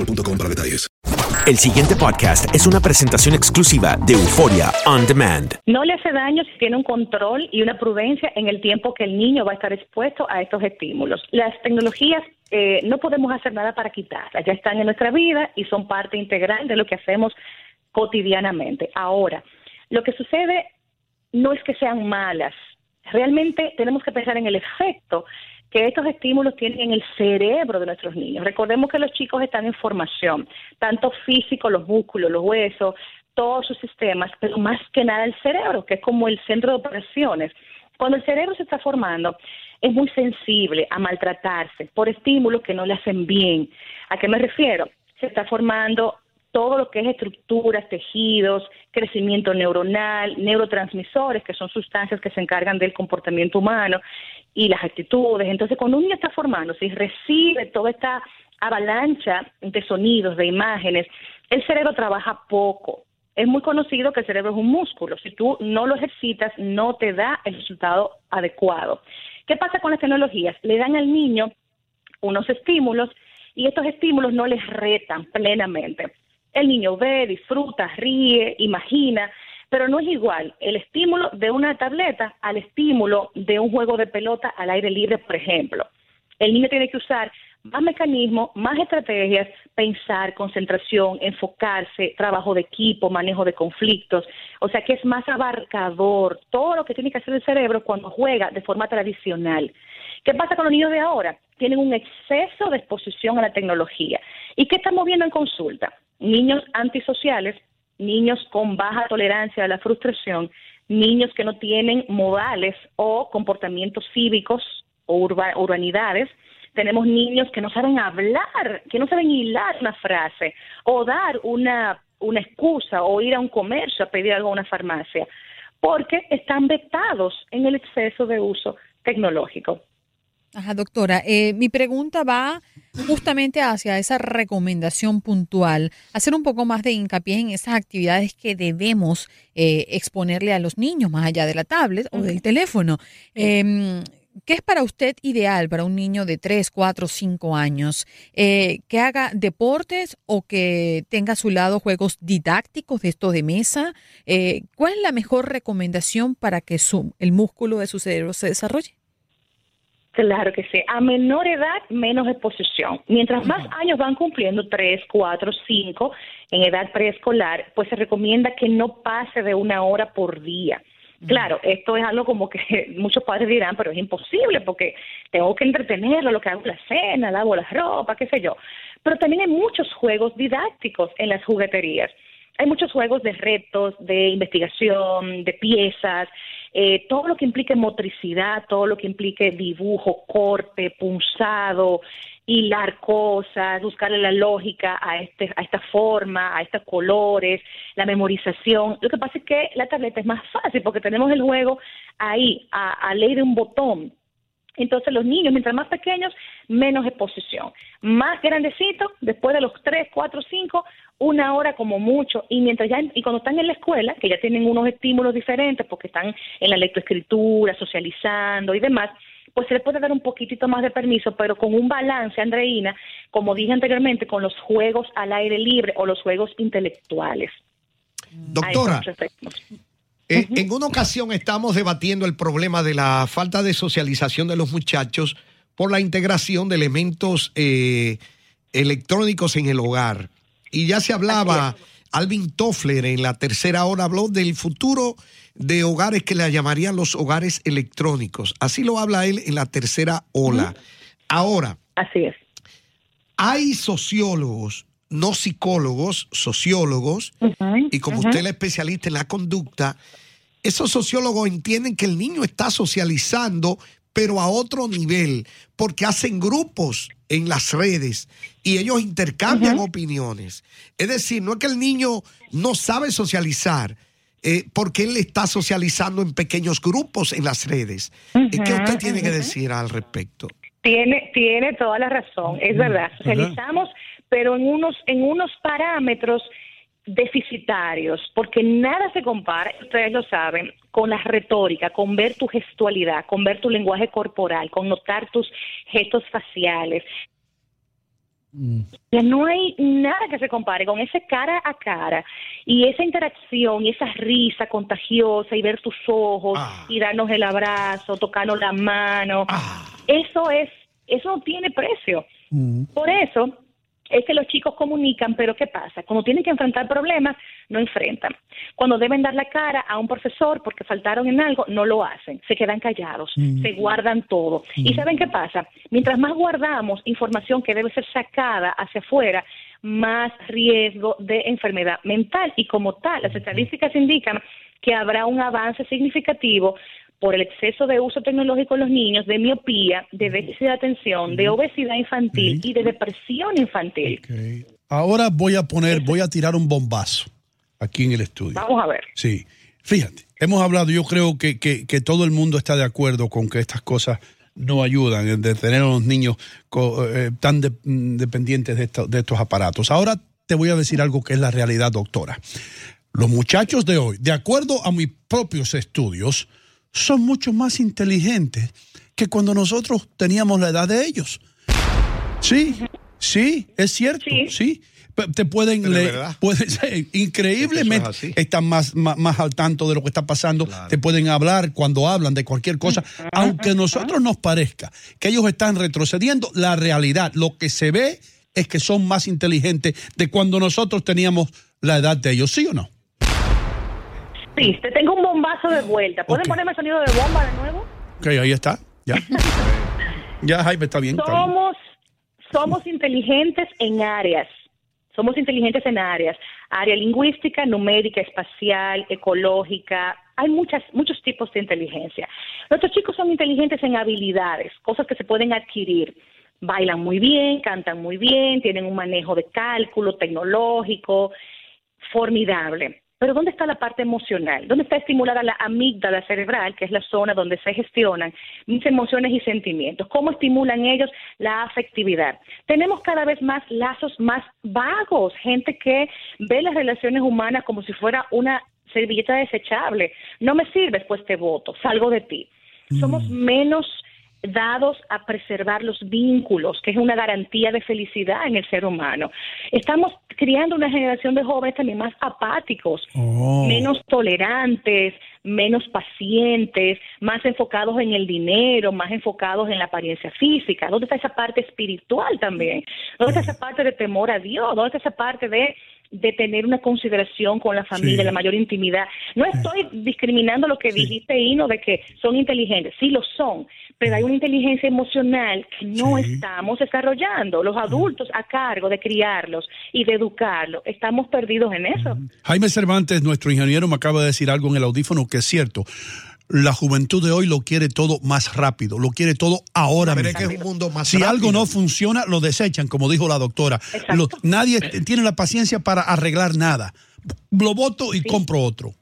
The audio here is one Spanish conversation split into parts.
boostmobile.com para detalles. El siguiente podcast es una presentación exclusiva de Euforia On Demand. No le hace daño si tiene un control y una prudencia en el tiempo que el niño va a estar expuesto a estos estímulos. Las tecnologías eh, no podemos hacer nada para quitarlas, ya están en nuestra vida y son parte integral de lo que hacemos cotidianamente. Ahora, lo que sucede no es que sean malas, realmente tenemos que pensar en el efecto que estos estímulos tienen en el cerebro de nuestros niños. Recordemos que los chicos están en formación, tanto físico, los músculos, los huesos, todos sus sistemas, pero más que nada el cerebro, que es como el centro de operaciones. Cuando el cerebro se está formando, es muy sensible a maltratarse por estímulos que no le hacen bien. ¿A qué me refiero? Se está formando todo lo que es estructuras, tejidos, crecimiento neuronal, neurotransmisores, que son sustancias que se encargan del comportamiento humano y las actitudes. Entonces, cuando un niño está formándose y recibe toda esta avalancha de sonidos, de imágenes, el cerebro trabaja poco. Es muy conocido que el cerebro es un músculo. Si tú no lo ejercitas, no te da el resultado adecuado. ¿Qué pasa con las tecnologías? Le dan al niño unos estímulos y estos estímulos no les retan plenamente. El niño ve, disfruta, ríe, imagina, pero no es igual el estímulo de una tableta al estímulo de un juego de pelota al aire libre, por ejemplo. El niño tiene que usar más mecanismos, más estrategias, pensar, concentración, enfocarse, trabajo de equipo, manejo de conflictos. O sea que es más abarcador todo lo que tiene que hacer el cerebro cuando juega de forma tradicional. ¿Qué pasa con los niños de ahora? Tienen un exceso de exposición a la tecnología. ¿Y qué estamos viendo en consulta? Niños antisociales, niños con baja tolerancia a la frustración, niños que no tienen modales o comportamientos cívicos o urbanidades, tenemos niños que no saben hablar, que no saben hilar una frase o dar una, una excusa o ir a un comercio a pedir algo a una farmacia, porque están vetados en el exceso de uso tecnológico. Ajá, doctora. Eh, mi pregunta va justamente hacia esa recomendación puntual, hacer un poco más de hincapié en esas actividades que debemos eh, exponerle a los niños, más allá de la tablet o del teléfono. Eh, ¿Qué es para usted ideal para un niño de 3, 4, 5 años? Eh, ¿Que haga deportes o que tenga a su lado juegos didácticos de esto de mesa? Eh, ¿Cuál es la mejor recomendación para que su, el músculo de su cerebro se desarrolle? Claro que sí. A menor edad, menos exposición. Mientras más años van cumpliendo, 3, 4, 5, en edad preescolar, pues se recomienda que no pase de una hora por día. Claro, esto es algo como que muchos padres dirán, pero es imposible porque tengo que entretenerlo, lo que hago la cena, lavo la ropa, qué sé yo. Pero también hay muchos juegos didácticos en las jugueterías. Hay muchos juegos de retos, de investigación, de piezas, eh, todo lo que implique motricidad, todo lo que implique dibujo, corte, punzado, hilar cosas, buscarle la lógica a, este, a esta forma, a estos colores, la memorización. Lo que pasa es que la tableta es más fácil porque tenemos el juego ahí, a, a ley de un botón. Entonces los niños, mientras más pequeños, menos exposición. Más grandecitos, después de los 3, 4, 5, una hora como mucho. Y mientras ya, y cuando están en la escuela, que ya tienen unos estímulos diferentes porque están en la lectoescritura, socializando y demás, pues se les puede dar un poquitito más de permiso, pero con un balance, Andreina, como dije anteriormente, con los juegos al aire libre o los juegos intelectuales. Doctora, eh, en una ocasión estamos debatiendo el problema de la falta de socialización de los muchachos por la integración de elementos eh, electrónicos en el hogar. Y ya se hablaba, Alvin Toffler en la tercera hora habló del futuro de hogares que le llamarían los hogares electrónicos. Así lo habla él en la tercera ola. Ahora. Así es. Hay sociólogos, no psicólogos, sociólogos, y como usted es la especialista en la conducta, esos sociólogos entienden que el niño está socializando, pero a otro nivel, porque hacen grupos en las redes y ellos intercambian opiniones. Es decir, no es que el niño no sabe socializar, eh, porque él está socializando en pequeños grupos en las redes. ¿Qué usted tiene que decir al respecto? Tiene, tiene toda la razón, es verdad. Socializamos, pero en unos, en unos parámetros deficitarios, porque nada se compara, ustedes lo saben, con la retórica, con ver tu gestualidad, con ver tu lenguaje corporal, con notar tus gestos faciales. Mm. No hay nada que se compare con ese cara a cara y esa interacción y esa risa contagiosa y ver tus ojos ah. y darnos el abrazo, tocarnos la mano. Ah. Eso es, eso no tiene precio. Mm. Por eso es que los chicos comunican, pero ¿qué pasa? Cuando tienen que enfrentar problemas, no enfrentan. Cuando deben dar la cara a un profesor porque faltaron en algo, no lo hacen. Se quedan callados, mm. se guardan todo. ¿Y mm. saben qué pasa? Mientras más guardamos información que debe ser sacada hacia afuera, más riesgo de enfermedad mental. Y como tal, las estadísticas indican que habrá un avance significativo por el exceso de uso tecnológico en los niños, de miopía, de déficit de atención, de obesidad infantil y de depresión infantil. Ahora voy a poner, voy a tirar un bombazo aquí en el estudio. Vamos a ver. Sí, fíjate, hemos hablado, yo creo que, que, todo el mundo está de acuerdo con que estas cosas no ayudan, de tener a los niños eh, tan dependientes de, de estos aparatos. Ahora te voy a decir algo que es la realidad, doctora. Los muchachos de hoy, de acuerdo a mis propios estudios, son mucho más inteligentes que cuando nosotros teníamos la edad de ellos. Sí, sí, es cierto, sí. Te pueden leer, pueden ser, increíblemente, están más, más, al tanto de lo que está pasando, te pueden hablar cuando hablan de cualquier cosa, aunque a nosotros nos parezca que ellos están retrocediendo, la realidad, lo que se ve es que son más inteligentes de cuando nosotros teníamos la edad de ellos, ¿sí o no? Te tengo un bombazo de vuelta. ¿Pueden ponerme el sonido de bomba de nuevo? Ok, ahí está. Ya. ya, Jaime, está bien. Somos, somos inteligentes en áreas. Somos inteligentes en áreas. Área lingüística, numérica, espacial, ecológica. Hay muchas, muchos tipos de inteligencia. Nuestros chicos son inteligentes en habilidades, cosas que se pueden adquirir bailan muy bien, cantan muy bien, tienen un manejo de cálculo tecnológico formidable. Pero ¿dónde está la parte emocional? ¿Dónde está estimulada la amígdala cerebral, que es la zona donde se gestionan mis emociones y sentimientos? ¿Cómo estimulan ellos la afectividad? Tenemos cada vez más lazos más vagos, gente que ve las relaciones humanas como si fuera una servilleta desechable. No me sirves, pues te voto, salgo de ti. Somos mm. menos dados a preservar los vínculos, que es una garantía de felicidad en el ser humano. Estamos criando una generación de jóvenes también más apáticos, oh. menos tolerantes, menos pacientes, más enfocados en el dinero, más enfocados en la apariencia física. ¿Dónde está esa parte espiritual también? ¿Dónde está esa parte de temor a Dios? ¿Dónde está esa parte de de tener una consideración con la familia, la mayor intimidad. No estoy discriminando lo que dijiste, Ino, de que son inteligentes. Sí lo son, pero hay una inteligencia emocional que no estamos desarrollando. Los adultos a cargo de criarlos y de educarlos, estamos perdidos en eso. Jaime Cervantes, nuestro ingeniero, me acaba de decir algo en el audífono que es cierto. La juventud de hoy lo quiere todo más rápido, lo quiere todo ahora mismo. es que es un mundo más Si rápido. algo no funciona, lo desechan, como dijo la doctora. Lo- nadie tiene la paciencia para arreglar nada. Lo voto y compro otro.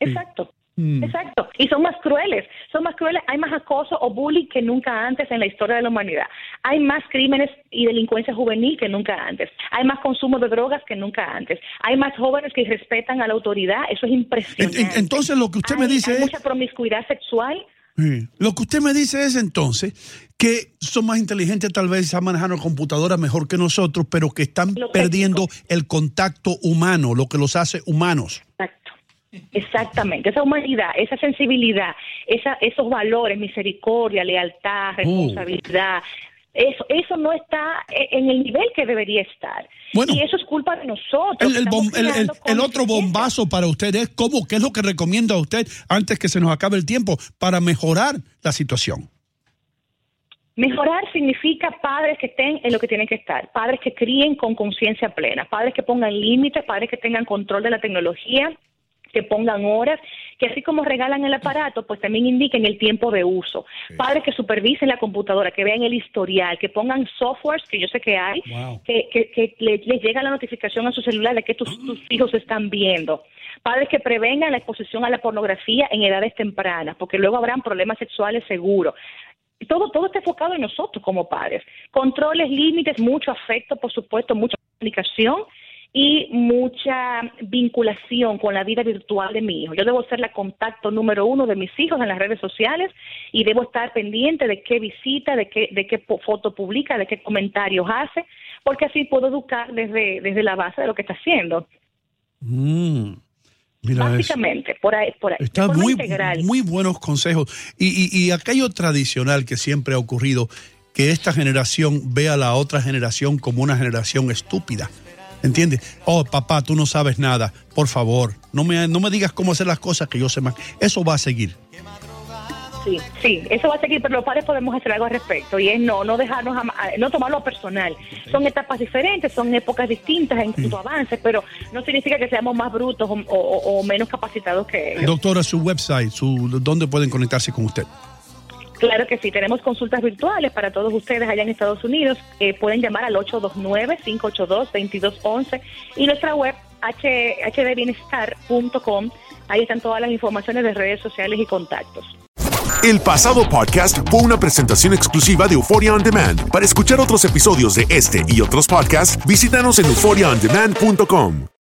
Exacto. Mm. Exacto. Y son más crueles. Son más crueles. Hay más acoso o bullying que nunca antes en la historia de la humanidad. Hay más crímenes y delincuencia juvenil que nunca antes. Hay más consumo de drogas que nunca antes. Hay más jóvenes que respetan a la autoridad. Eso es impresionante. En- en- entonces lo que usted me dice hay es- mucha promiscuidad sexual. Sí. Lo que usted me dice es entonces que son más inteligentes, tal vez están manejando computadora mejor que nosotros, pero que están perdiendo el contacto humano, lo que los hace humanos. Exactamente, esa humanidad, esa sensibilidad, esa, esos valores, misericordia, lealtad, responsabilidad, eso, eso no está e- en el nivel que debería estar. y eso es culpa de nosotros. El, el Estamos bom- el- el- creando el otro bombazo para usted es cómo, qué es lo que recomienda usted antes que se nos acabe el tiempo para mejorar la situación. Mejorar significa padres que estén en lo que tienen que estar, padres que críen con conciencia plena, padres que pongan límites, padres que tengan control de la tecnología, que pongan horas, que así como regalan el aparato, pues también indiquen el tiempo de uso. Padres que supervisen la computadora, que vean el historial, que pongan softwares, que yo sé que hay, que, que, que le- les llega la notificación a su celular de que tus, tus hijos están viendo. Padres que prevengan la exposición a la pornografía en edades tempranas, porque luego habrán problemas sexuales seguros todo, todo está enfocado en nosotros como padres. Controles, límites, mucho afecto, por supuesto, mucha comunicación y mucha vinculación con la vida virtual de mi hijo. Yo debo ser la contacto número uno de mis hijos en las redes sociales y debo estar pendiente de qué visita, de qué, de qué foto publica, de qué comentarios hace, porque así puedo educar desde, desde la base de lo que está haciendo. Mm. Mira eso. Básicamente, por ahí, por ahí. Está muy, integral. muy buenos consejos. Y, y- y aquello tradicional que siempre ha ocurrido, que esta generación ve a la otra generación como una generación estúpida. ¿Entiendes? Oh, papá, tú no sabes nada. Por favor, no me, no me digas cómo hacer las cosas que yo sé más. Eso va a seguir. Sí, sí, eso va a seguir, pero los padres podemos hacer algo al respecto y es no, no dejarnos, ama- no tomarlo personal. Son etapas diferentes, son épocas distintas en cuanto a avances, pero no significa que seamos más brutos o, o- o menos capacitados que ellos. Doctora, su website, su, ¿dónde pueden conectarse con usted? Claro que sí, tenemos consultas virtuales para todos ustedes allá en Estados Unidos. Eh, pueden llamar al 829-582-2211 y nuestra web hdbienestar.com. Ahí están todas las informaciones de redes sociales y contactos. El pasado podcast fue una presentación exclusiva de Euphoria On Demand. Para escuchar otros episodios de este y otros podcasts, visítanos en euphoriaondemand.com.